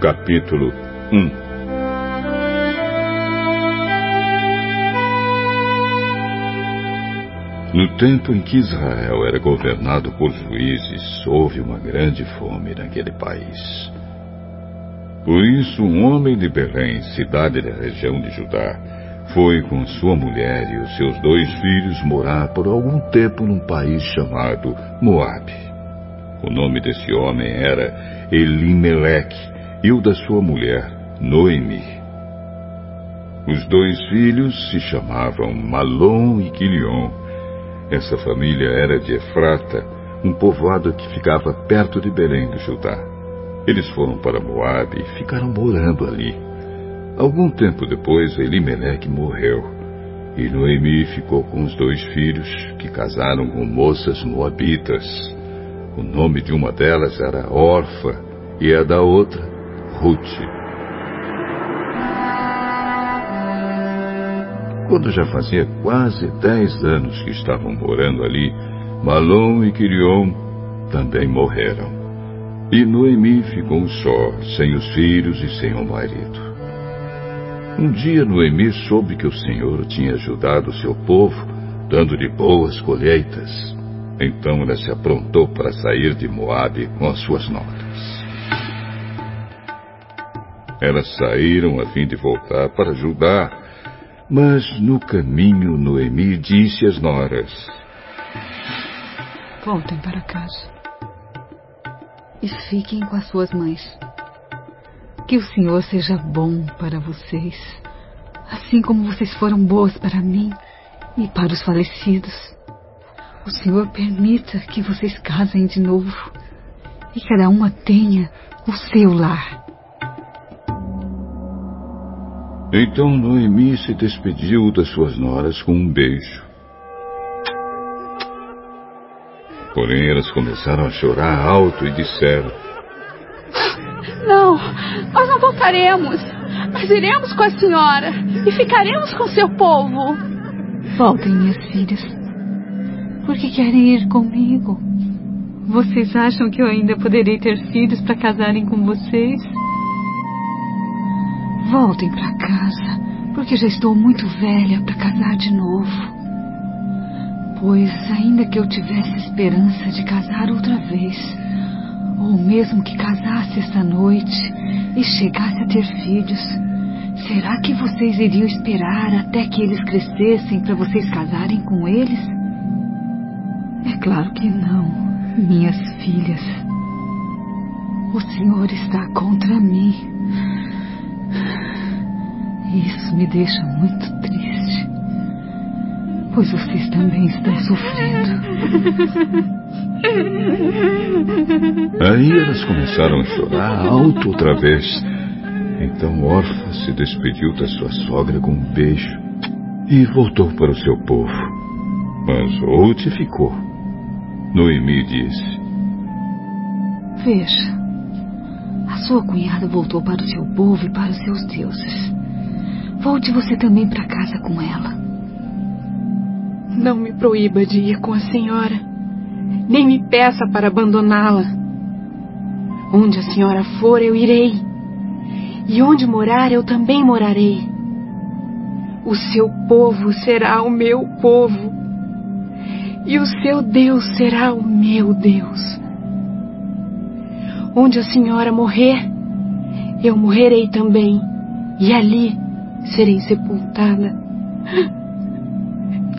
Capítulo 1 No tempo em que Israel era governado por juízes, houve uma grande fome naquele país. Por isso, um homem de Belém, cidade da região de Judá, foi com sua mulher e os seus dois filhos morar por algum tempo num país chamado Moabe. O nome desse homem era Elimeleque, e o da sua mulher, Noemi. Os dois filhos se chamavam Malom e Quilion. Essa família era de Efrata, um povoado que ficava perto de Belém do Judá. Eles foram para Moabe e ficaram morando ali. Algum tempo depois, Elimeleque morreu. E Noemi ficou com os dois filhos, que casaram com moças moabitas. O nome de uma delas era Orfa e a da outra, Ruth. Quando já fazia quase dez anos que estavam morando ali, Malom e Quirion também morreram. E Noemi ficou só, sem os filhos e sem o marido. Um dia Noemi soube que o Senhor tinha ajudado seu povo, dando-lhe boas colheitas. Então ela se aprontou para sair de Moabe com as suas notas. Elas saíram a fim de voltar para Judá, mas no caminho Noemi disse às noras: Voltem para casa e fiquem com as suas mães. Que o Senhor seja bom para vocês, assim como vocês foram boas para mim e para os falecidos. O Senhor permita que vocês casem de novo e cada uma tenha o seu lar. Então Noemi se despediu das suas noras com um beijo. Porém, elas começaram a chorar alto e disseram: Não, nós não voltaremos. Nós iremos com a senhora e ficaremos com seu povo. Voltem, minhas filhas. Por que querem ir comigo? Vocês acham que eu ainda poderei ter filhos para casarem com vocês? Voltem para casa, porque já estou muito velha para casar de novo. Pois, ainda que eu tivesse esperança de casar outra vez, ou mesmo que casasse esta noite e chegasse a ter filhos, será que vocês iriam esperar até que eles crescessem para vocês casarem com eles? É claro que não, minhas filhas. O Senhor está contra mim. Isso me deixa muito triste. Pois vocês também estão sofrendo. Aí elas começaram a chorar alto outra vez. Então Orfa se despediu da sua sogra com um beijo e voltou para o seu povo. Mas Ruth ficou. Noemi disse: Veja, a sua cunhada voltou para o seu povo e para os seus deuses. Volte você também para casa com ela. Não me proíba de ir com a senhora, nem me peça para abandoná-la. Onde a senhora for, eu irei. E onde morar, eu também morarei. O seu povo será o meu povo, e o seu Deus será o meu Deus. Onde a senhora morrer, eu morrerei também, e ali serei sepultada.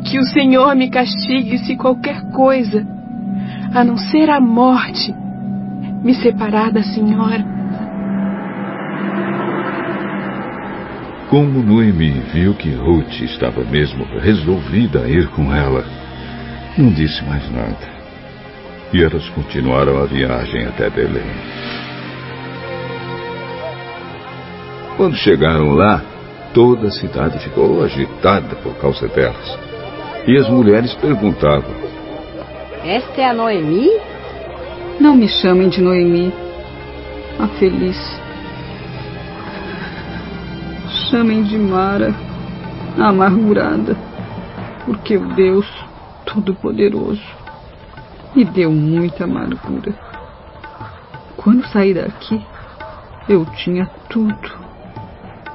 Que o Senhor me castigue se qualquer coisa, a não ser a morte, me separar da Senhora. Como Noemi viu que Ruth estava mesmo resolvida a ir com ela, não disse mais nada. E elas continuaram a viagem até Belém. Quando chegaram lá, toda a cidade ficou agitada por causa delas. E as mulheres perguntavam: Esta é a Noemi? Não me chamem de Noemi, a feliz. Chamem de Mara, a amargurada, porque o Deus Todo-Poderoso me deu muita amargura. Quando saí daqui, Eu tinha tudo,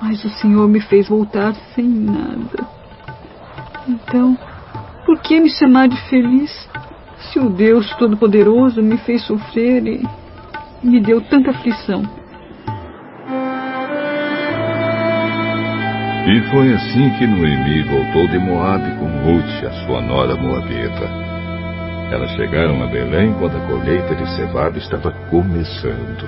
mas o Senhor me fez voltar sem nada. Então, por que me chamar de feliz? Se o Deus Todo-Poderoso me fez sofrer e me deu tanta aflição. E foi assim que Noemi voltou de Moabe com Ruth, a sua nora moabita. Elas chegaram a Belém quando a colheita de cevada estava começando.